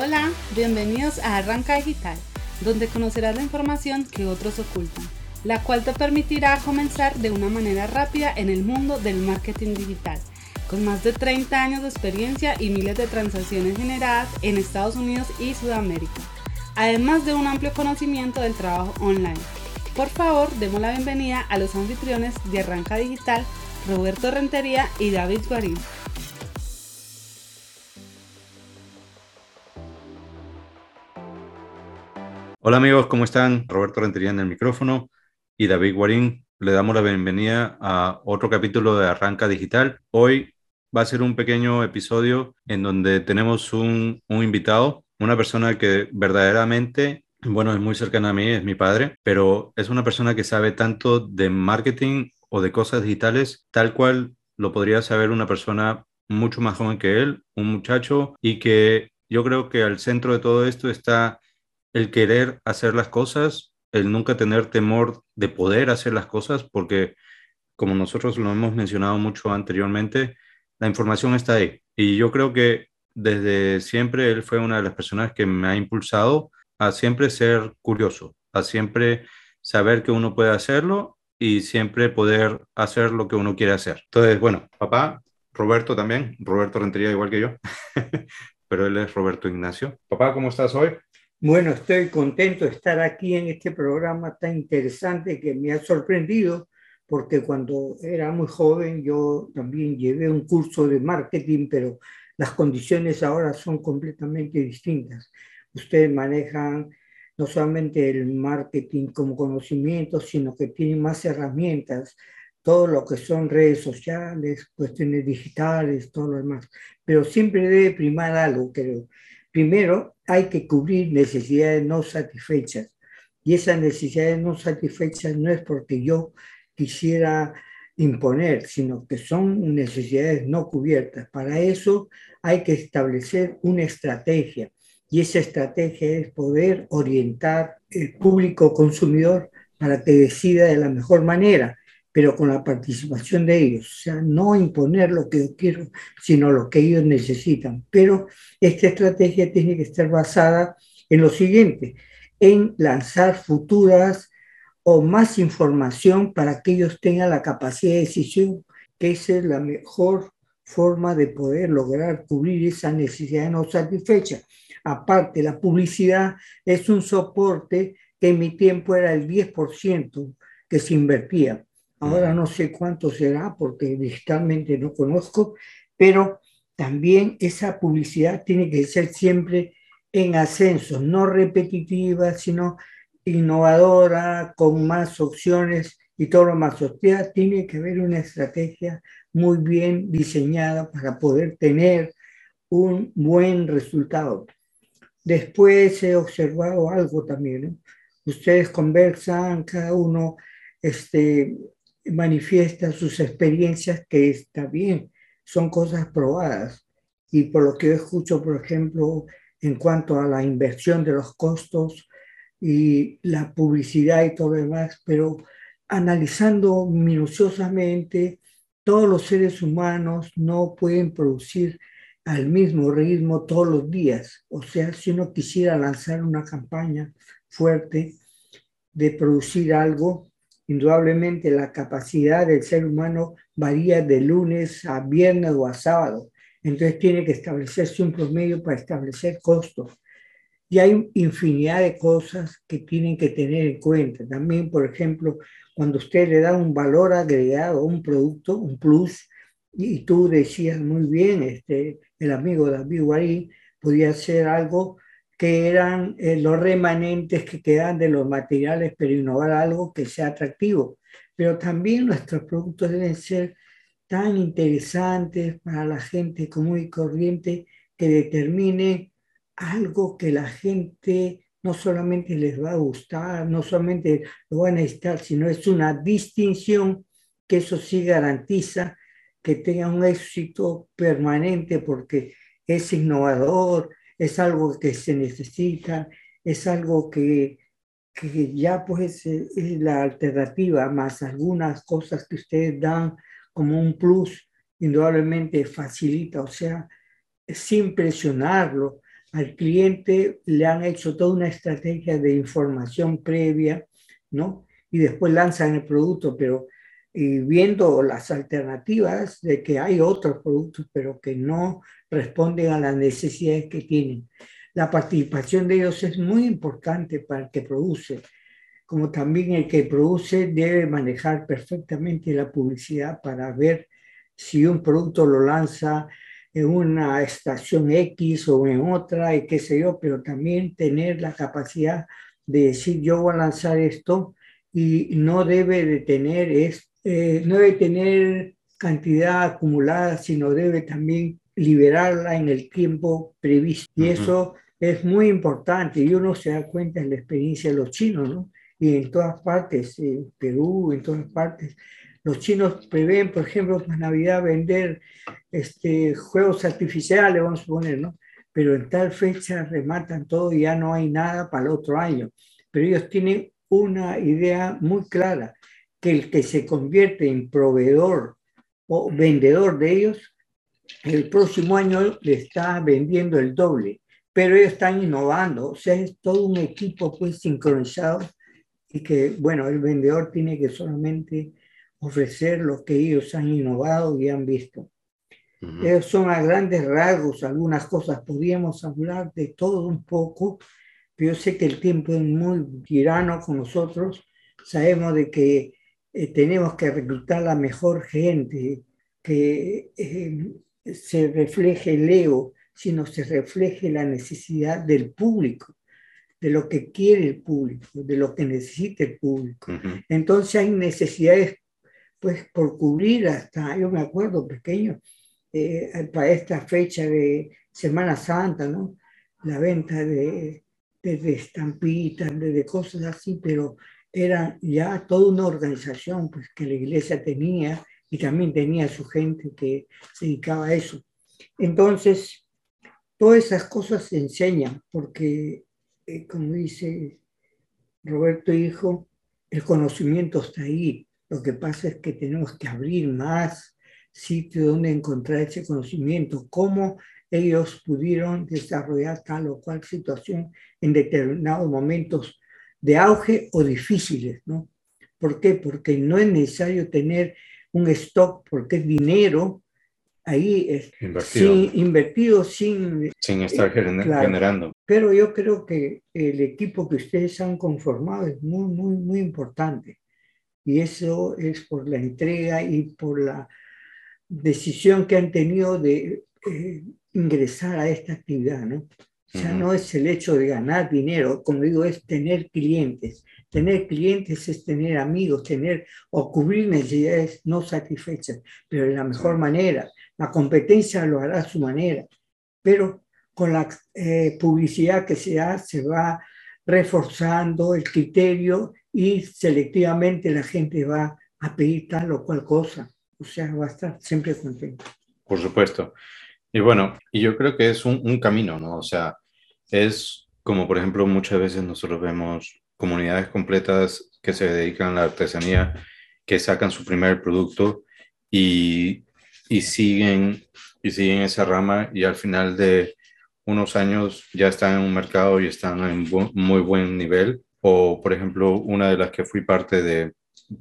Hola, bienvenidos a Arranca Digital, donde conocerás la información que otros ocultan, la cual te permitirá comenzar de una manera rápida en el mundo del marketing digital, con más de 30 años de experiencia y miles de transacciones generadas en Estados Unidos y Sudamérica, además de un amplio conocimiento del trabajo online. Por favor, demos la bienvenida a los anfitriones de Arranca Digital, Roberto Rentería y David Guarín. Hola amigos, ¿cómo están? Roberto Rentería en el micrófono y David Guarín. Le damos la bienvenida a otro capítulo de Arranca Digital. Hoy va a ser un pequeño episodio en donde tenemos un, un invitado, una persona que verdaderamente, bueno, es muy cercana a mí, es mi padre, pero es una persona que sabe tanto de marketing o de cosas digitales, tal cual lo podría saber una persona mucho más joven que él, un muchacho, y que yo creo que al centro de todo esto está el querer hacer las cosas, el nunca tener temor de poder hacer las cosas, porque como nosotros lo hemos mencionado mucho anteriormente, la información está ahí. Y yo creo que desde siempre él fue una de las personas que me ha impulsado a siempre ser curioso, a siempre saber que uno puede hacerlo y siempre poder hacer lo que uno quiere hacer. Entonces, bueno, papá, Roberto también, Roberto Rentería igual que yo, pero él es Roberto Ignacio. Papá, ¿cómo estás hoy? Bueno, estoy contento de estar aquí en este programa tan interesante que me ha sorprendido porque cuando era muy joven yo también llevé un curso de marketing, pero las condiciones ahora son completamente distintas. Ustedes manejan no solamente el marketing como conocimiento, sino que tienen más herramientas, todo lo que son redes sociales, cuestiones digitales, todo lo demás. Pero siempre debe primar algo, creo. Primero, hay que cubrir necesidades no satisfechas. Y esas necesidades no satisfechas no es porque yo quisiera imponer, sino que son necesidades no cubiertas. Para eso hay que establecer una estrategia. Y esa estrategia es poder orientar el público consumidor para que decida de la mejor manera pero con la participación de ellos. O sea, no imponer lo que yo quiero, sino lo que ellos necesitan. Pero esta estrategia tiene que estar basada en lo siguiente, en lanzar futuras o más información para que ellos tengan la capacidad de decisión, que esa es la mejor forma de poder lograr cubrir esa necesidad no satisfecha. Aparte, la publicidad es un soporte que en mi tiempo era el 10% que se invertía. Ahora no sé cuánto será porque digitalmente no conozco, pero también esa publicidad tiene que ser siempre en ascenso, no repetitiva, sino innovadora, con más opciones y todo lo más. O tiene que haber una estrategia muy bien diseñada para poder tener un buen resultado. Después he observado algo también. Ustedes conversan, cada uno este, manifiesta sus experiencias que está bien, son cosas probadas. Y por lo que yo escucho, por ejemplo, en cuanto a la inversión de los costos y la publicidad y todo lo demás, pero analizando minuciosamente, todos los seres humanos no pueden producir al mismo ritmo todos los días. O sea, si uno quisiera lanzar una campaña fuerte de producir algo, Indudablemente la capacidad del ser humano varía de lunes a viernes o a sábado. Entonces tiene que establecerse un promedio para establecer costos. Y hay infinidad de cosas que tienen que tener en cuenta. También, por ejemplo, cuando usted le da un valor agregado a un producto, un plus, y tú decías muy bien, este, el amigo David Guarí podía hacer algo que eran eh, los remanentes que quedan de los materiales, pero innovar algo que sea atractivo. Pero también nuestros productos deben ser tan interesantes para la gente común y corriente que determine algo que la gente no solamente les va a gustar, no solamente lo van a necesitar, sino es una distinción que eso sí garantiza que tenga un éxito permanente porque es innovador, es algo que se necesita, es algo que, que ya pues es la alternativa, más algunas cosas que ustedes dan como un plus, indudablemente facilita, o sea, sin presionarlo, al cliente le han hecho toda una estrategia de información previa, ¿no? Y después lanzan el producto, pero y viendo las alternativas de que hay otros productos, pero que no responden a las necesidades que tienen. La participación de ellos es muy importante para el que produce, como también el que produce debe manejar perfectamente la publicidad para ver si un producto lo lanza en una estación X o en otra y qué sé yo, pero también tener la capacidad de decir yo voy a lanzar esto y no debe de tener, es, eh, no debe tener cantidad acumulada, sino debe también liberarla en el tiempo previsto. Y eso es muy importante y uno se da cuenta en la experiencia de los chinos, ¿no? Y en todas partes, en Perú, en todas partes, los chinos prevén, por ejemplo, para Navidad vender este, juegos artificiales, vamos a poner, ¿no? Pero en tal fecha rematan todo y ya no hay nada para el otro año. Pero ellos tienen una idea muy clara, que el que se convierte en proveedor o vendedor de ellos, el próximo año le está vendiendo el doble, pero ellos están innovando, o sea, es todo un equipo pues sincronizado y que, bueno, el vendedor tiene que solamente ofrecer lo que ellos han innovado y han visto. Esos son a grandes rasgos algunas cosas. Podríamos hablar de todo un poco, pero yo sé que el tiempo es muy tirano con nosotros. Sabemos de que eh, tenemos que reclutar la mejor gente, que eh, se refleje el ego, sino se refleje la necesidad del público, de lo que quiere el público, de lo que necesita el público. Entonces hay necesidades pues por cubrir hasta, yo me acuerdo pequeño, eh, para esta fecha de Semana Santa, ¿no? La venta de, de, estampitas, de, cosas así, pero era ya toda una organización pues, que la iglesia tenía y también tenía su gente que se dedicaba a eso. Entonces, todas esas cosas se enseñan porque, eh, como dice Roberto Hijo, el conocimiento está ahí, lo que pasa es que tenemos que abrir más sitios donde encontrar ese conocimiento, cómo ellos pudieron desarrollar tal o cual situación en determinados momentos de auge o difíciles, ¿no? ¿Por qué? Porque no es necesario tener un stock, porque es dinero ahí es invertido sin, invertido, sin, sin estar eh, generando. Pero yo creo que el equipo que ustedes han conformado es muy, muy, muy importante. Y eso es por la entrega y por la decisión que han tenido de eh, ingresar a esta actividad, ¿no? O sea, no es el hecho de ganar dinero, como digo, es tener clientes. Tener clientes es tener amigos, tener o cubrir necesidades no satisfechas, pero de la mejor manera. La competencia lo hará a su manera, pero con la eh, publicidad que se hace se va reforzando el criterio y selectivamente la gente va a pedir tal o cual cosa. O sea, va a estar siempre contento. Por supuesto. Y bueno, y yo creo que es un, un camino, ¿no? O sea, es como por ejemplo muchas veces nosotros vemos comunidades completas que se dedican a la artesanía, que sacan su primer producto y, y siguen y siguen esa rama y al final de unos años ya están en un mercado y están en muy buen nivel. O por ejemplo una de las que fui parte de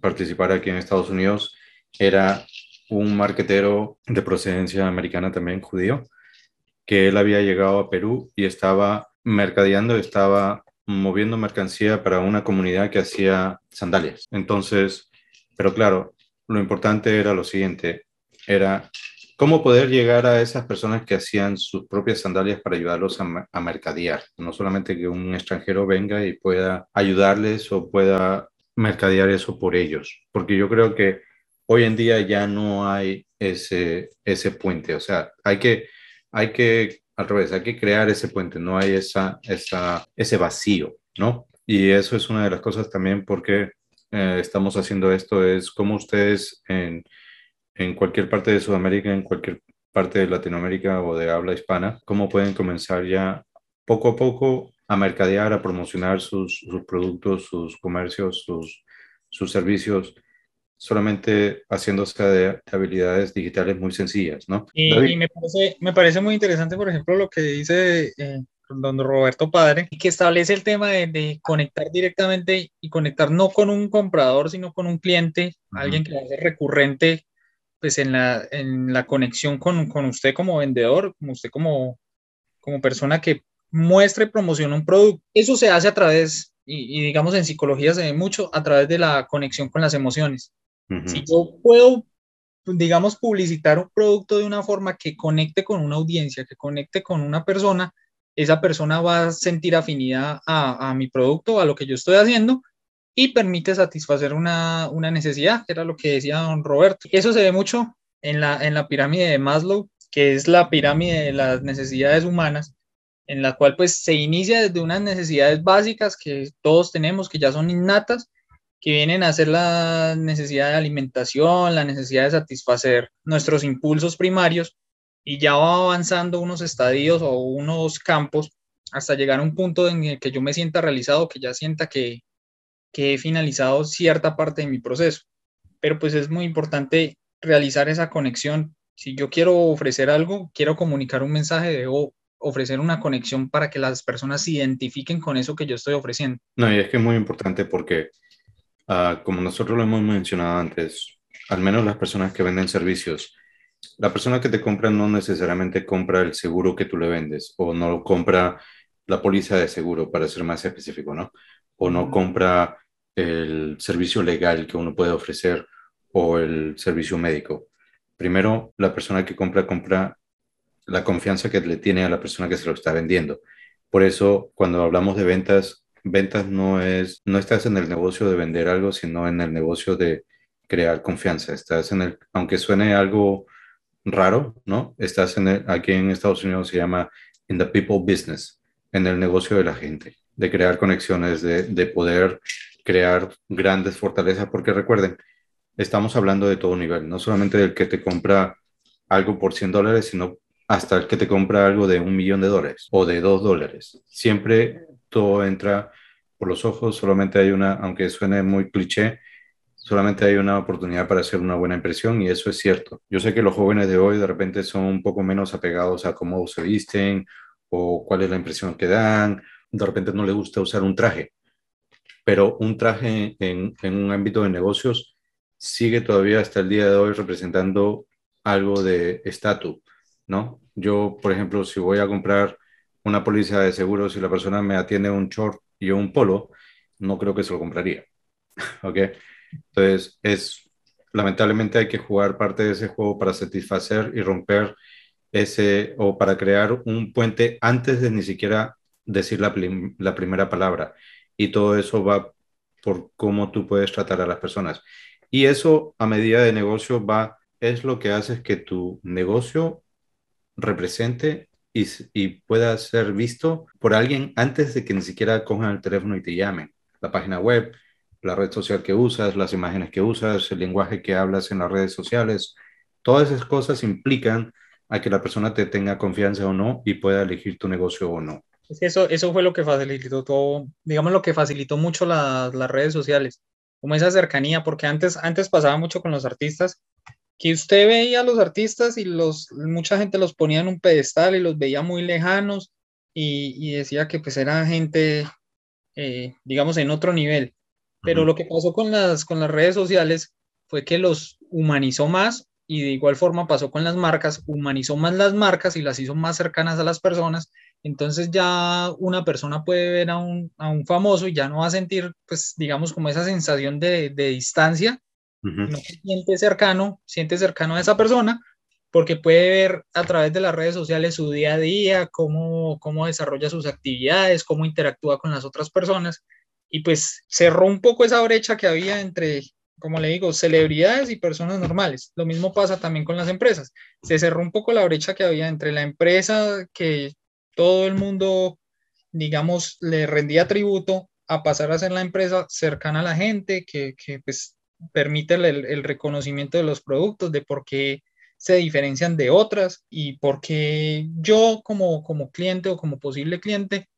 participar aquí en Estados Unidos era un marquetero de procedencia americana también judío, que él había llegado a Perú y estaba mercadeando, estaba moviendo mercancía para una comunidad que hacía sandalias. Entonces, pero claro, lo importante era lo siguiente, era cómo poder llegar a esas personas que hacían sus propias sandalias para ayudarlos a, mercadear. No solamente que un extranjero venga y pueda ayudarles o pueda mercadear eso por ellos, porque yo creo que hoy en día ya no hay ese, ese puente, o sea, hay que, hay que, al revés, hay que crear ese puente, no hay esa, esa, ese vacío, ¿no? Y eso es una de las cosas también porque eh, estamos haciendo esto, es como ustedes en en cualquier parte de Sudamérica, en cualquier parte de Latinoamérica o de habla hispana, cómo pueden comenzar ya poco a poco a mercadear, a promocionar sus, sus productos, sus comercios, sus, sus servicios, solamente haciéndose de habilidades digitales muy sencillas, ¿no? Y, me, parece, me parece muy interesante, por ejemplo, lo que dice eh, don Roberto Padre, que establece el tema de, conectar directamente y conectar no con un comprador, sino con un cliente, alguien que va a ser recurrente pues en la, en la conexión con, con, usted como vendedor, como usted como, como persona que muestra y promociona un producto. Eso se hace a través, y, digamos en psicología se ve mucho, a través de la conexión con las emociones. Si yo puedo, digamos, publicitar un producto de una forma que conecte con una audiencia, que conecte con una persona, esa persona va a sentir afinidad a, a mi producto, a lo que yo estoy haciendo, y permite satisfacer una, una, necesidad, que era lo que decía don Roberto. Eso se ve mucho en la, en la pirámide de Maslow, que es la pirámide de las necesidades humanas, en la cual pues se inicia desde unas necesidades básicas que todos tenemos, que ya son innatas, que vienen a ser la necesidad de alimentación, la necesidad de satisfacer nuestros impulsos primarios, y ya va avanzando unos estadios o unos campos hasta llegar a un punto en el que yo me sienta realizado, que ya sienta que, que he finalizado cierta parte de mi proceso. Pero pues es muy importante realizar esa conexión. Si yo quiero ofrecer algo, quiero comunicar un mensaje, debo ofrecer una conexión para que las personas se identifiquen con eso que yo estoy ofreciendo. No, y es que es muy importante porque, uh, como nosotros lo hemos mencionado antes, al menos las personas que venden servicios, la persona que te compra no necesariamente compra el seguro que tú le vendes o no compra la póliza de seguro, para ser más específico, ¿no? O no compra el servicio legal que uno puede ofrecer o el servicio médico. Primero, la persona que compra, compra la confianza que le tiene a la persona que se lo está vendiendo. Por eso, cuando hablamos de ventas, ventas no es, no estás en el negocio de vender algo, sino en el negocio de crear confianza. Estás en el, aunque suene algo raro, ¿no? Estás en el, aquí en Estados Unidos se llama in the people business, en el negocio de la gente, de crear conexiones, de, de poder crear grandes fortalezas, porque recuerden, estamos hablando de todo nivel, no solamente del que te compra algo por 100 dólares, sino hasta el que te compra algo de un millón de dólares o de dos dólares. Siempre todo entra por los ojos, solamente hay una, aunque suene muy cliché, solamente hay una oportunidad para hacer una buena impresión y eso es cierto. Yo sé que los jóvenes de hoy de repente son un poco menos apegados a cómo se visten o cuál es la impresión que dan, de repente no les gusta usar un traje pero un traje en, un ámbito de negocios sigue todavía hasta el día de hoy representando algo de estatus, ¿no? Yo, por ejemplo, si voy a comprar una póliza de seguros y la persona me atiende un short y un polo, no creo que se lo compraría, ¿ok? Entonces, es, lamentablemente hay que jugar parte de ese juego para satisfacer y romper ese, o para crear un puente antes de ni siquiera decir la, la primera palabra y todo eso va por cómo tú puedes tratar a las personas. Y eso a medida de negocio va, es lo que hace que tu negocio represente y, y, pueda ser visto por alguien antes de que ni siquiera cojan el teléfono y te llamen. La página web, la red social que usas, las imágenes que usas, el lenguaje que hablas en las redes sociales, todas esas cosas implican a que la persona te tenga confianza o no y pueda elegir tu negocio o no. Eso, eso fue lo que facilitó todo, digamos, lo que facilitó mucho las redes sociales, como esa cercanía, porque antes, antes pasaba mucho con los artistas, que usted veía a los artistas y los, mucha gente los ponía en un pedestal y los veía muy lejanos y, decía que pues era gente, eh, digamos, en otro nivel. Pero lo que pasó con las, con las redes sociales fue que los humanizó más y de igual forma pasó con las marcas, humanizó más las marcas y las hizo más cercanas a las personas entonces ya una persona puede ver a un, a un famoso y ya no va a sentir, pues, digamos, como esa sensación de, de distancia, no se siente cercano, siente cercano a esa persona, porque puede ver a través de las redes sociales su día a día, cómo, cómo desarrolla sus actividades, cómo interactúa con las otras personas, y pues cerró un poco esa brecha que había entre, como le digo, celebridades y personas normales. Lo mismo pasa también con las empresas. Se cerró un poco la brecha que había entre la empresa que todo el mundo, digamos, le rendía tributo a pasar a ser la empresa cercana a la gente, que, que pues permite el, el, reconocimiento de los productos, de por qué se diferencian de otras y por qué yo como, como cliente o como posible cliente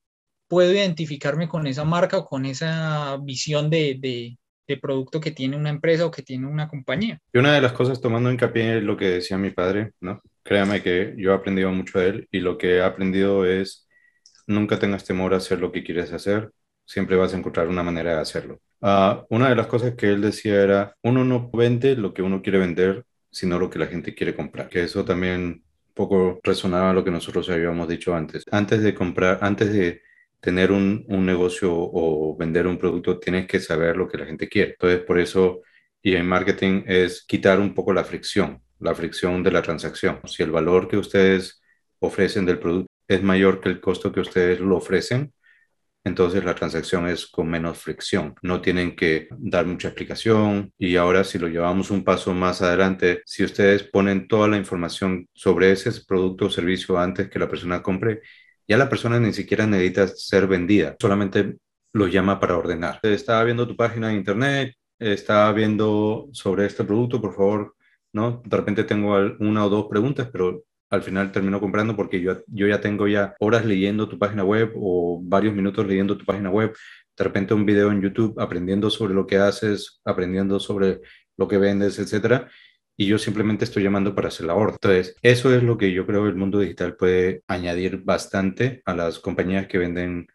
puedo identificarme con esa marca o con esa visión de, de, producto que tiene una empresa o que tiene una compañía. Y una de las cosas, tomando hincapié en lo que decía mi padre, ¿no? Créame que yo he aprendido mucho de él y lo que he aprendido es nunca tengas temor a hacer lo que quieres hacer, siempre vas a encontrar una manera de hacerlo. Ah, una de las cosas que él decía era, uno no vende lo que uno quiere vender, sino lo que la gente quiere comprar, que eso también un poco resonaba lo que nosotros habíamos dicho antes. Antes de comprar, antes de tener un, un negocio o vender un producto, tienes que saber lo que la gente quiere. Entonces, por eso, y en marketing es quitar un poco la fricción, la fricción de la transacción. Si el valor que ustedes ofrecen del producto es mayor que el costo que ustedes lo ofrecen, entonces la transacción es con menos fricción. No tienen que dar mucha explicación y ahora si lo llevamos un paso más adelante, si ustedes ponen toda la información sobre ese producto o servicio antes que la persona compre, ya la persona ni siquiera necesita ser vendida, solamente lo llama para ordenar. Estaba viendo tu página de internet, estaba viendo sobre este producto, por favor, ¿no? De repente tengo una o dos preguntas, pero al final termino comprando porque yo, yo ya tengo ya horas leyendo tu página web o varios minutos leyendo tu página web, de repente un video en YouTube aprendiendo sobre lo que haces, aprendiendo sobre lo que vendes, etcétera. Y yo simplemente estoy llamando para hacer la orden. Entonces, eso es lo que yo creo el mundo digital puede añadir bastante a las compañías que venden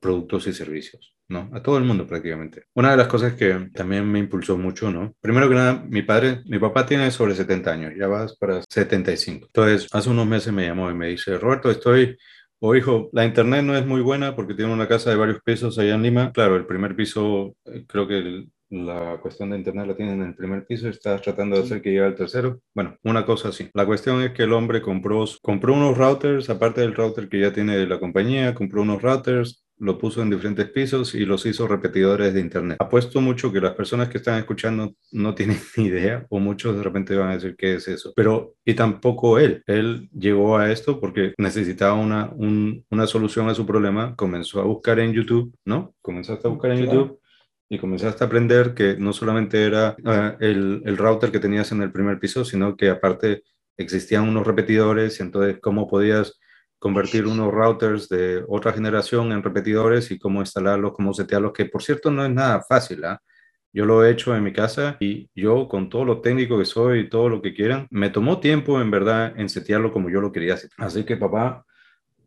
productos y servicios. ¿No? A todo el mundo prácticamente. Una de las cosas que también me impulsó mucho, ¿no? Primero que nada, mi padre, mi papá tiene sobre 70 años, ya vas para 75. Entonces, hace unos meses me llamó y me dice, Roberto, estoy o hijo, la internet no es muy buena porque tiene una casa de varios pisos allá en Lima. Claro, el primer piso, eh, creo que la cuestión de internet la tienen en el primer piso estás tratando de hacer que llegue al tercero. Bueno, una cosa así. La cuestión es que el hombre compró, compró unos routers, aparte del router que ya tiene de la compañía, compró unos routers, lo puso en diferentes pisos y los hizo repetidores de Internet. Apuesto mucho que las personas que están escuchando no tienen ni idea o muchos de repente van a decir qué es eso. Pero, y tampoco él. Él llegó a esto porque necesitaba una, una solución a su problema. Comenzó a buscar en YouTube, ¿no? Comenzaste a buscar en YouTube y comenzaste a aprender que no solamente era eh, el, el router que tenías en el primer piso, sino que aparte existían unos repetidores y entonces cómo podías convertir unos routers de otra generación en repetidores y cómo instalarlos, cómo setearlos, que por cierto no es nada fácil. ¿ah? Yo lo he hecho en mi casa y yo con todo lo técnico que soy y todo lo que quieran, me tomó tiempo en verdad en setearlo como yo lo quería hacer. Así que papá,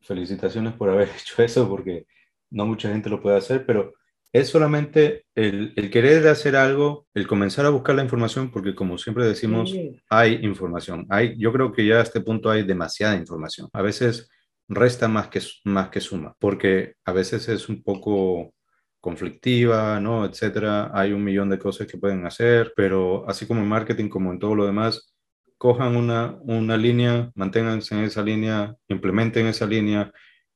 felicitaciones por haber hecho eso porque no mucha gente lo puede hacer, pero es solamente el, el, querer hacer algo, el comenzar a buscar la información, porque como siempre decimos, hay información. Hay, yo creo que ya a este punto hay demasiada información. A veces resta más que, más que suma, porque a veces es un poco conflictiva, ¿no? Etcétera. Hay un millón de cosas que pueden hacer, pero así como en marketing, como en todo lo demás, cojan una, una línea, manténganse en esa línea, implementen esa línea,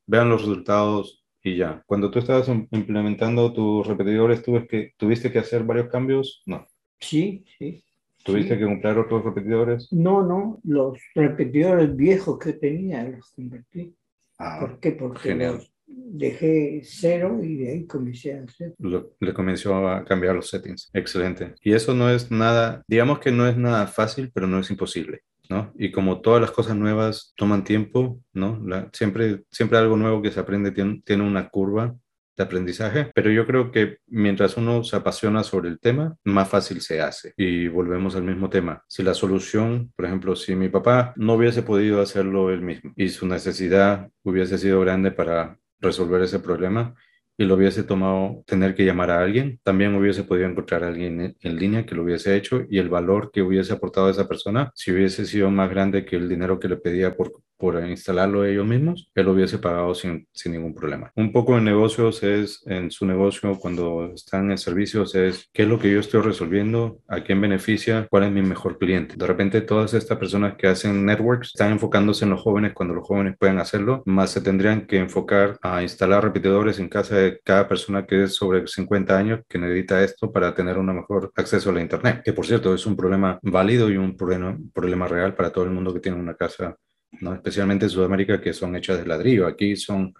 vean los resultados y ya. Cuando tú estabas implementando tus repetidores, ¿tuviste que, ¿tuviste que hacer varios cambios? No. Sí, sí. ¿Tuviste que comprar otros repetidores? No, no, los repetidores viejos que tenía los convertí. Ah, ¿Por qué? Porque los dejé cero y de ahí comencé a hacer. le comenzó a cambiar los settings. Excelente. Y eso no es nada, digamos que no es nada fácil, pero no es imposible. ¿No? Y como todas las cosas nuevas toman tiempo, ¿no? La, siempre, siempre algo nuevo que se aprende tiene, tiene una curva de aprendizaje, pero yo creo que mientras uno se apasiona sobre el tema, más fácil se hace. Y volvemos al mismo tema. Si la solución, por ejemplo, si mi papá no hubiese podido hacerlo él mismo y su necesidad hubiese sido grande para resolver ese problema, y lo hubiese tomado tener que llamar a alguien, también hubiese podido encontrar a alguien en, línea que lo hubiese hecho y el valor que hubiese aportado a esa persona, si hubiese sido más grande que el dinero que le pedía por, por instalarlo ellos mismos, él lo hubiese pagado sin, sin ningún problema. Un poco en negocios es, en su negocio, cuando están en servicios, es qué es lo que yo estoy resolviendo, a quién beneficia, cuál es mi mejor cliente. De repente todas estas personas que hacen networks están enfocándose en los jóvenes cuando los jóvenes pueden hacerlo, más se tendrían que enfocar a instalar repetidores en casa de cada persona que es sobre 50 años que necesita esto para tener un mejor acceso a la Internet, que por cierto es un problema válido y un problema, problema real para todo el mundo que tiene una casa, ¿no? especialmente en Sudamérica, que son hechas de ladrillo. Aquí son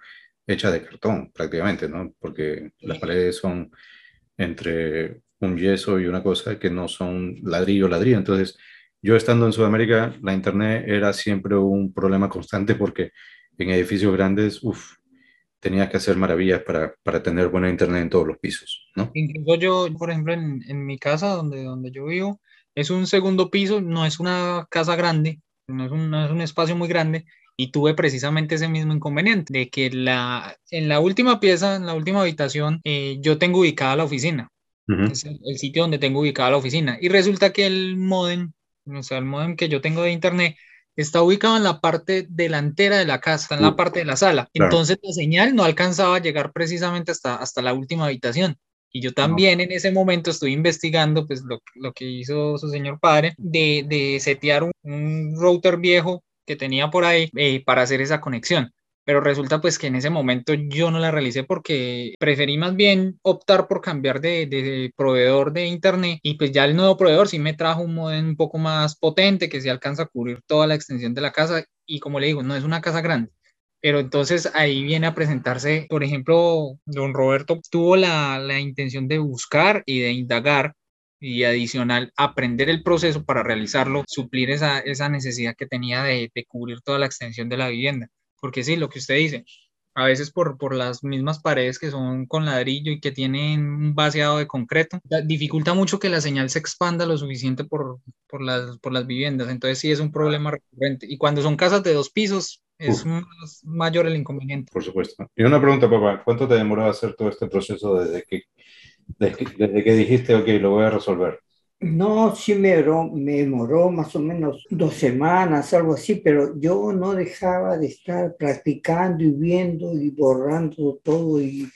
hechas de cartón prácticamente, ¿no? porque las paredes son entre un yeso y una cosa que no son ladrillo, ladrillo. Entonces, yo estando en Sudamérica, la Internet era siempre un problema constante porque en edificios grandes, uff, tenías que hacer maravillas para, para, tener buena internet en todos los pisos, ¿no? Incluso yo, por ejemplo, en, en, mi casa, donde, donde yo vivo, es un segundo piso, no es una casa grande, no es un, no es un espacio muy grande, y tuve precisamente ese mismo inconveniente de que la, en la última pieza, en la última habitación, eh, yo tengo ubicada la oficina. Es el, el, sitio donde tengo ubicada la oficina. Y resulta que el modem, o sea, el modem que yo tengo de internet, está ubicado en la parte delantera de la casa, en la parte de la sala. Entonces la señal no alcanzaba a llegar precisamente hasta, hasta la última habitación. Y yo también en ese momento estoy investigando pues lo, lo que hizo su señor padre de, de setear un, un router viejo que tenía por ahí eh, para hacer esa conexión. Pero resulta pues que en ese momento yo no la realicé porque preferí más bien optar por cambiar de, de proveedor de internet y pues ya el nuevo proveedor sí me trajo un modem un poco más potente que sí alcanza a cubrir toda la extensión de la casa y como le digo, no es una casa grande. Pero entonces ahí viene a presentarse, por ejemplo, don Roberto tuvo la, la intención de buscar y de indagar y adicional aprender el proceso para realizarlo, suplir esa, esa necesidad que tenía de, de, cubrir toda la extensión de la vivienda. Porque sí, lo que usted dice, a veces por, por las mismas paredes que son con ladrillo y que tienen un vaciado de concreto, dificulta mucho que la señal se expanda lo suficiente por, por, las, por las viviendas. Entonces sí es un problema recurrente. Y cuando son casas de dos pisos, es más mayor el inconveniente. Por supuesto. Y una pregunta, papá, ¿cuánto te demoró hacer todo este proceso desde que desde, desde que dijiste, ok, lo voy a resolver? No, sí me demoró, me demoró más o menos dos semanas, algo así, pero yo no dejaba de estar practicando y viendo y borrando todo y,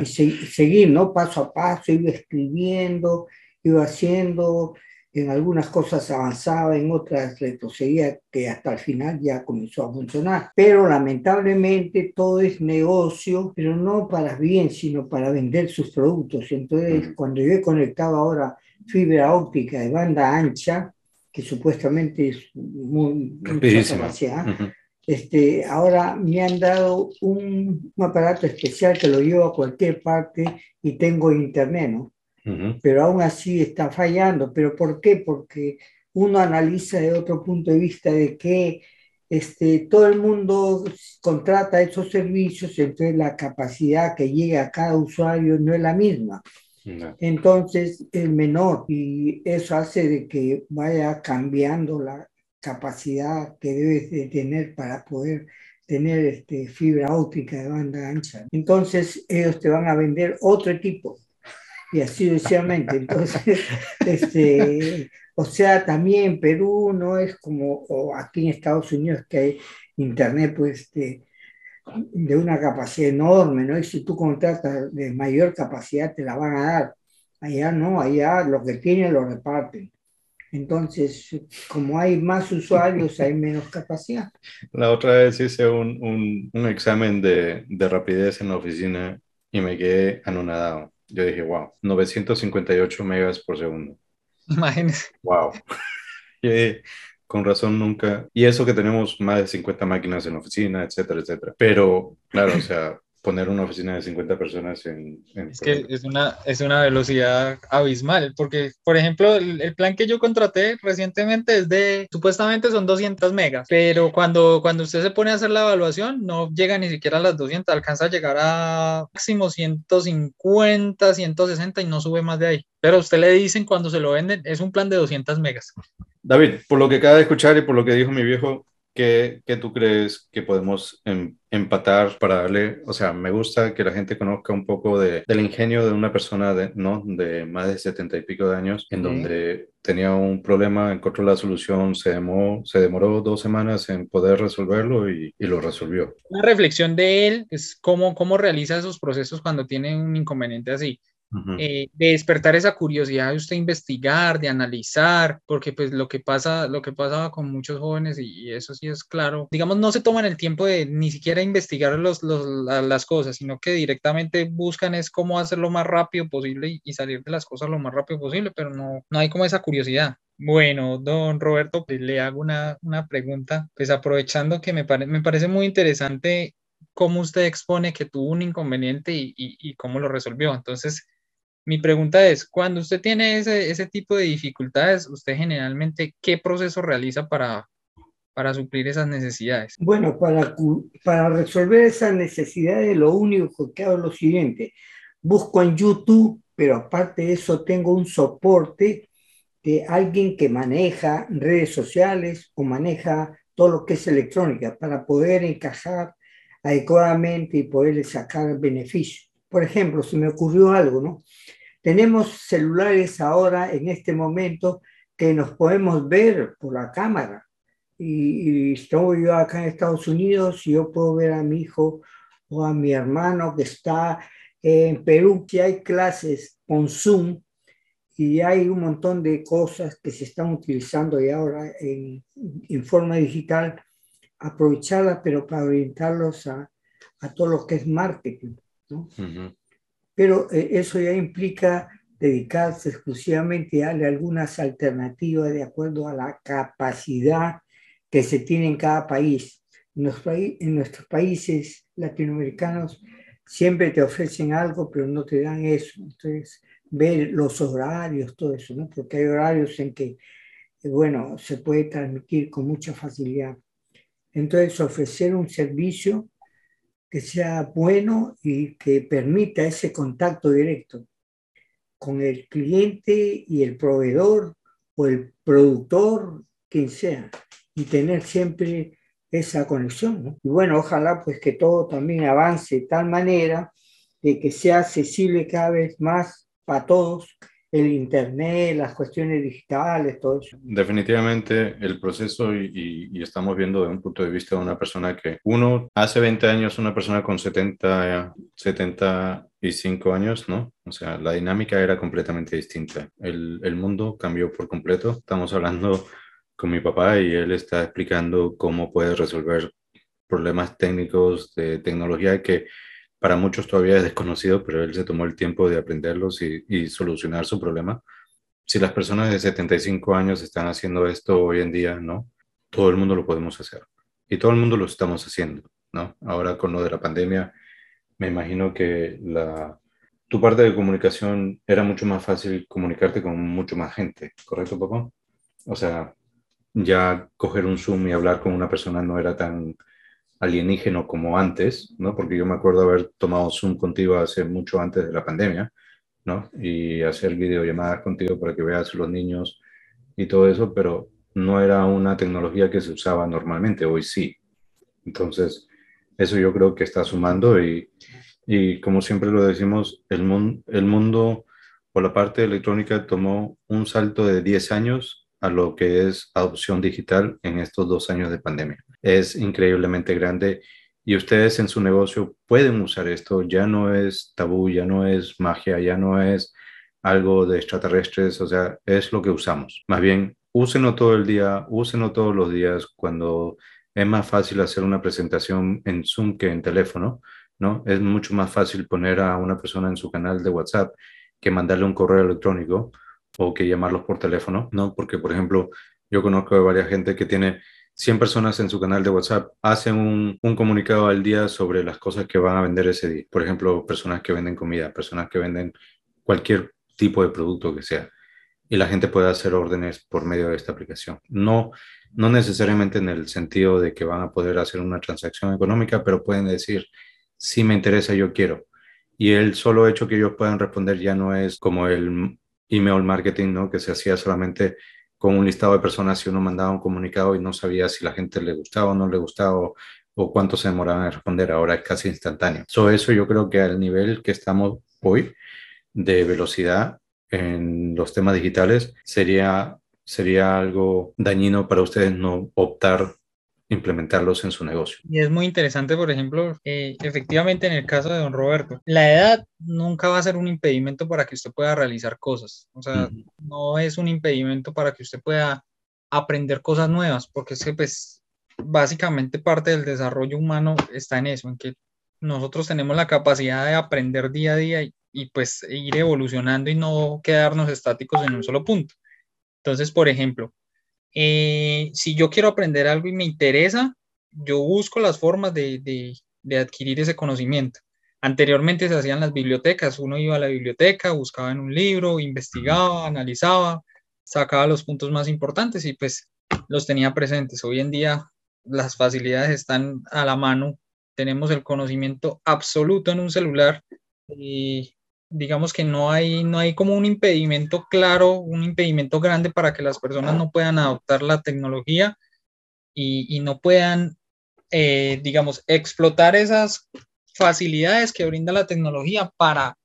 y se, seguir, ¿no? Paso a paso, iba escribiendo, iba haciendo, en algunas cosas avanzaba, en otras retrocedía, que hasta el final ya comenzó a funcionar. Pero lamentablemente todo es negocio, pero no para bien, sino para vender sus productos. Entonces, cuando yo he conectado ahora fibra óptica de banda ancha, que supuestamente es muy mucha capacidad, uh -huh. este, ahora me han dado un, un, aparato especial que lo llevo a cualquier parte y tengo internet, ¿no? Uh -huh. Pero aún así está fallando. ¿Pero por qué? Porque uno analiza de otro punto de vista de que este, todo el mundo contrata esos servicios, entonces la capacidad que llega a cada usuario no es la misma. No. Entonces es menor y eso hace de que vaya cambiando la capacidad que debes de tener para poder tener este, fibra óptica de banda ancha. Entonces ellos te van a vender otro tipo y así sucesivamente. Entonces, este, o sea, también en Perú no es como aquí en Estados Unidos que hay internet pues este, de una capacidad enorme, ¿no? Y si tú contratas de mayor capacidad te la van a dar. Allá no, allá lo que tienen lo reparten. Entonces, como hay más usuarios, hay menos capacidad. La otra vez hice un, un, un examen de, de rapidez en la oficina y me quedé anonadado. Yo dije, wow, 958 megas por segundo. Imagínese. Wow. con razón nunca. Y eso que tenemos más de 50 máquinas en la oficina, etcétera, etcétera. Pero, claro, o sea, poner una oficina de 50 personas en... en es que es una, es una velocidad abismal, porque, por ejemplo, el, el, plan que yo contraté recientemente es de, supuestamente son 200 megas, pero cuando, cuando usted se pone a hacer la evaluación, no llega ni siquiera a las 200, alcanza a llegar a máximo 150, 160 y no sube más de ahí. Pero a usted le dicen cuando se lo venden, es un plan de 200 megas. David, por lo que acaba de escuchar y por lo que dijo mi viejo, ¿Qué, ¿qué, tú crees que podemos em, empatar para darle? O sea, me gusta que la gente conozca un poco de, del ingenio de una persona de, ¿no? de más de setenta y pico de años, en donde tenía un problema, encontró la solución, se demoró, se demoró dos semanas en poder resolverlo y, y lo resolvió. Una reflexión de él es cómo, cómo realiza esos procesos cuando tiene un inconveniente así. Eh, de despertar esa curiosidad de usted investigar, de analizar, porque pues lo que pasa, lo que pasaba con muchos jóvenes y, eso sí es claro, digamos no se toman el tiempo de ni siquiera investigar los, las cosas, sino que directamente buscan es cómo hacerlo lo más rápido posible y, salir de las cosas lo más rápido posible, pero no, no hay como esa curiosidad. Bueno, don Roberto, pues le hago una, una pregunta, pues aprovechando que me, me parece muy interesante cómo usted expone que tuvo un inconveniente y cómo lo resolvió. Entonces, mi pregunta es, cuando usted tiene ese, ese tipo de dificultades, ¿usted generalmente qué proceso realiza para, para suplir esas necesidades? Bueno, para, para resolver esas necesidades, lo único que hago es lo siguiente. Busco en YouTube, pero aparte de eso tengo un soporte de alguien que maneja redes sociales o maneja todo lo que es electrónica para poder encajar adecuadamente y poder sacar beneficio. Por ejemplo, si me ocurrió algo, ¿no? Tenemos celulares ahora en este momento que nos podemos ver por la cámara. Y, y estoy yo acá en Estados Unidos y yo puedo ver a mi hijo o a mi hermano que está en Perú, que hay clases con Zoom y hay un montón de cosas que se están utilizando y ahora en, en forma digital, aprovecharlas, pero para orientarlos a, a, todo lo que es marketing. ¿No? Uh -huh. Pero eh, eso ya implica dedicarse exclusivamente a darle algunas alternativas de acuerdo a la capacidad que se tiene en cada país. En, los en nuestros países latinoamericanos siempre te ofrecen algo, pero no te dan eso. Entonces, ver los horarios, todo eso, ¿no? Porque hay horarios en que, bueno, se puede transmitir con mucha facilidad. Entonces, ofrecer un servicio que sea bueno y que permita ese contacto directo con el cliente y el proveedor o el productor, quien sea, y tener siempre esa conexión. ¿no? Y bueno, ojalá pues que todo también avance de tal manera de que sea accesible cada vez más para todos el Internet, las cuestiones digitales, todo eso. Definitivamente el proceso y, y, y, estamos viendo de un punto de vista de una persona que uno hace 20 años, una persona con 70, 75 años, ¿no? O sea, la dinámica era completamente distinta. El, el mundo cambió por completo. Estamos hablando con mi papá y él está explicando cómo puede resolver problemas técnicos de tecnología que para muchos todavía es desconocido, pero él se tomó el tiempo de aprenderlos y, solucionar su problema. Si las personas de 75 años están haciendo esto hoy en día, ¿no? Todo el mundo lo podemos hacer. Y todo el mundo lo estamos haciendo, ¿no? Ahora con lo de la pandemia, me imagino que la, tu parte de comunicación era mucho más fácil comunicarte con mucho más gente, ¿correcto, papá? O sea, ya coger un Zoom y hablar con una persona no era tan alienígeno como antes, ¿no? Porque yo me acuerdo haber tomado Zoom contigo hace mucho antes de la pandemia, ¿no? Y hacer videollamadas contigo para que veas los niños y todo eso, pero no era una tecnología que se usaba normalmente, hoy sí. Entonces, eso yo creo que está sumando y, y como siempre lo decimos, el, mun el mundo o la parte electrónica tomó un salto de 10 años a lo que es adopción digital en estos dos años de pandemia. Es increíblemente grande y ustedes en su negocio pueden usar esto. Ya no es tabú, ya no es magia, ya no es algo de extraterrestres, o sea, es lo que usamos. Más bien, úsenlo todo el día, úsenlo todos los días cuando es más fácil hacer una presentación en Zoom que en teléfono, ¿no? Es mucho más fácil poner a una persona en su canal de WhatsApp que mandarle un correo electrónico o que llamarlos por teléfono, ¿no? Porque, por ejemplo, yo conozco de varias gente que tiene 100 personas en su canal de WhatsApp, hacen un, un, comunicado al día sobre las cosas que van a vender ese día. Por ejemplo, personas que venden comida, personas que venden cualquier tipo de producto que sea. Y la gente puede hacer órdenes por medio de esta aplicación. No, no necesariamente en el sentido de que van a poder hacer una transacción económica, pero pueden decir, si me interesa, yo quiero. Y el solo hecho que ellos puedan responder ya no es como el email marketing, ¿no? Que se hacía solamente con un listado de personas y uno mandaba un comunicado y no sabía si la gente le gustaba o no le gustaba o, o cuánto se demoraban en responder. Ahora es casi instantáneo. So, eso yo creo que al nivel que estamos hoy de velocidad en los temas digitales sería, sería algo dañino para ustedes no optar implementarlos en su negocio. Y es muy interesante, por ejemplo, eh, efectivamente en el caso de don Roberto, la edad nunca va a ser un impedimento para que usted pueda realizar cosas. O sea, uh -huh. no es un impedimento para que usted pueda aprender cosas nuevas, porque es que pues básicamente parte del desarrollo humano está en eso, en que nosotros tenemos la capacidad de aprender día a día y, y pues ir evolucionando y no quedarnos estáticos en un solo punto. Entonces, por ejemplo, eh, si yo quiero aprender algo y me interesa, yo busco las formas de, de, de, adquirir ese conocimiento. Anteriormente se hacían las bibliotecas, uno iba a la biblioteca, buscaba en un libro, investigaba, analizaba, sacaba los puntos más importantes y pues los tenía presentes. Hoy en día las facilidades están a la mano, tenemos el conocimiento absoluto en un celular y digamos que no hay, no hay como un impedimento claro, un impedimento grande para que las personas no puedan adoptar la tecnología y, no puedan, eh, digamos, explotar esas facilidades que brinda la tecnología para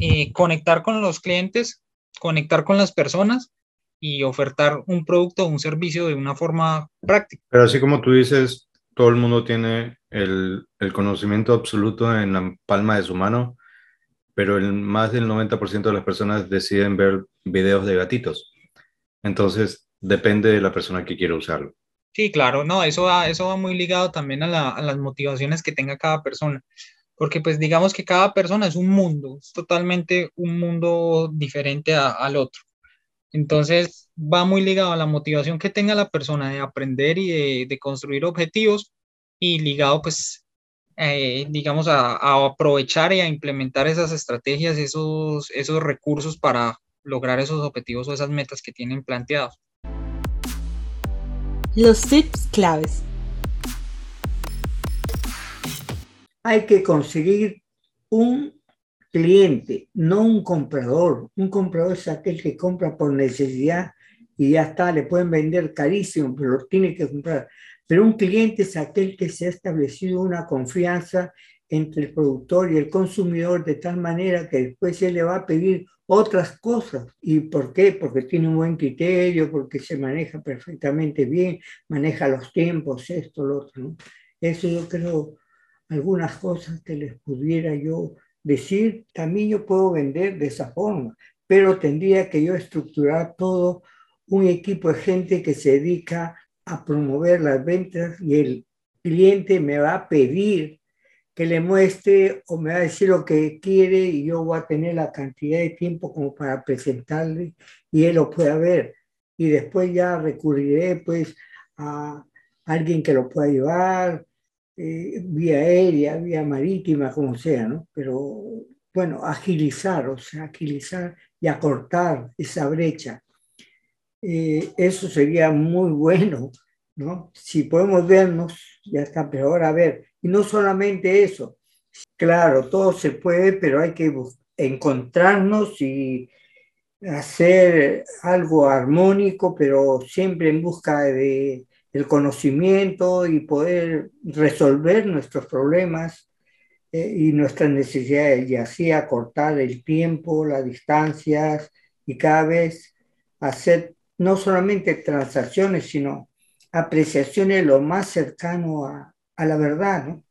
eh, conectar con los clientes, conectar con las personas y ofertar un producto o un servicio de una forma práctica. Pero así como tú dices, todo el mundo tiene el, el conocimiento absoluto en la palma de su mano, pero el, más del 90% de las personas deciden ver videos de gatitos. Entonces, depende de la persona que quiera usarlo. Sí, claro, no, eso va, eso va muy ligado también a, las motivaciones que tenga cada persona porque pues digamos que cada persona es un mundo, es totalmente un mundo diferente al otro. Entonces va muy ligado a la motivación que tenga la persona de aprender y de, construir objetivos y ligado pues eh, digamos a, a, aprovechar y a implementar esas estrategias, esos, esos recursos para lograr esos objetivos o esas metas que tienen planteados. Los tips claves. hay que conseguir un cliente, no un comprador. Un comprador es aquel que compra por necesidad y ya está, le pueden vender carísimo, pero lo tiene que comprar. Pero un cliente es aquel que se ha establecido una confianza entre el productor y el consumidor de tal manera que después se le va a pedir otras cosas. ¿Y por qué? Porque tiene un buen criterio, porque se maneja perfectamente bien, maneja los tiempos, esto, lo otro. Eso yo creo algunas cosas que les pudiera yo decir, también yo puedo vender de esa forma, pero tendría que yo estructurar todo un equipo de gente que se dedica a promover las ventas y el cliente me va a pedir que le muestre o me va a decir lo que quiere y yo voy a tener la cantidad de tiempo como para presentarle y él lo pueda ver. Y después ya recurriré pues a alguien que lo pueda llevar, eh, vía aérea, vía marítima, como sea, ¿no? Pero bueno, agilizar, o sea, agilizar y acortar esa brecha. Eh, eso sería muy bueno, ¿no? Si podemos vernos, ya está, pero ahora a ver, y no solamente eso, claro, todo se puede, pero hay que encontrarnos y hacer algo armónico, pero siempre en busca de, el conocimiento y poder resolver nuestros problemas eh, y nuestras necesidades y así acortar el tiempo, las distancias y cada vez hacer no solamente transacciones, sino apreciaciones lo más cercano a, a la verdad, ¿no?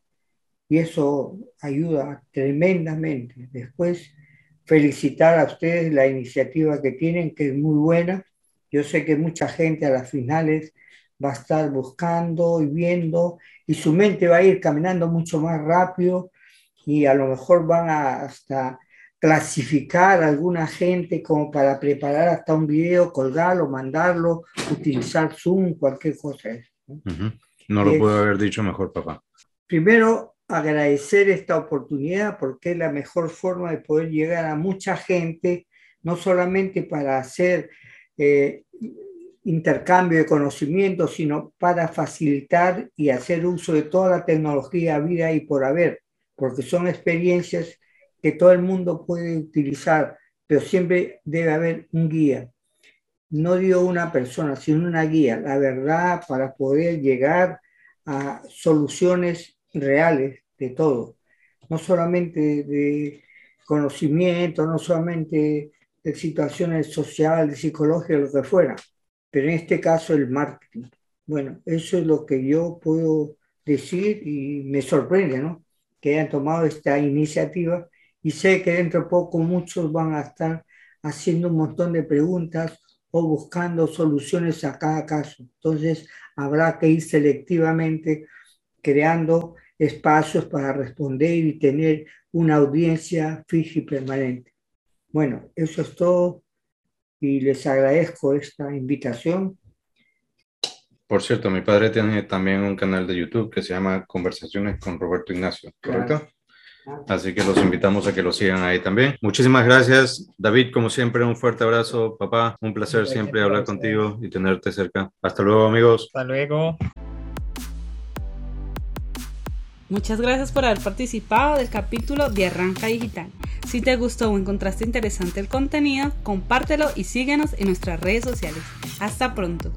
Y eso ayuda tremendamente. Después, felicitar a ustedes la iniciativa que tienen, que es muy buena. Yo sé que mucha gente a las finales va a estar buscando y viendo y su mente va a ir caminando mucho más rápido y a lo mejor van a hasta clasificar a alguna gente como para preparar hasta un video, colgarlo, mandarlo, utilizar Zoom, cualquier cosa. ¿no? lo puedo haber dicho mejor, papá. Primero, agradecer esta oportunidad porque es la mejor forma de poder llegar a mucha gente, no solamente para hacer eh, intercambio de conocimiento, sino para facilitar y hacer uso de toda la tecnología vida y por haber, porque son experiencias que todo el mundo puede utilizar, pero siempre debe haber un guía. No digo una persona, sino una guía, la verdad, para poder llegar a soluciones reales de todo, no solamente de conocimiento, no solamente de situaciones sociales, psicológicas, lo que fuera, pero en este caso el marketing. Bueno, eso es lo que yo puedo decir y me sorprende, ¿no? Que hayan tomado esta iniciativa y sé que dentro de poco muchos van a estar haciendo un montón de preguntas o buscando soluciones a cada caso. Entonces, habrá que ir selectivamente creando espacios para responder y tener una audiencia fija y permanente. Bueno, eso es todo y les agradezco esta invitación. Por cierto, mi padre tiene también un canal de YouTube que se llama Conversaciones con Roberto Ignacio, ¿correcto? Así que los invitamos a que lo sigan ahí también. Muchísimas gracias, David. Como siempre, un fuerte abrazo, papá. Un placer siempre hablar contigo y tenerte cerca. Hasta luego, amigos. Hasta luego. Muchas gracias por haber participado del capítulo de Arranca Digital. Si te gustó o encontraste interesante el contenido, compártelo y síguenos en nuestras redes sociales. Hasta pronto.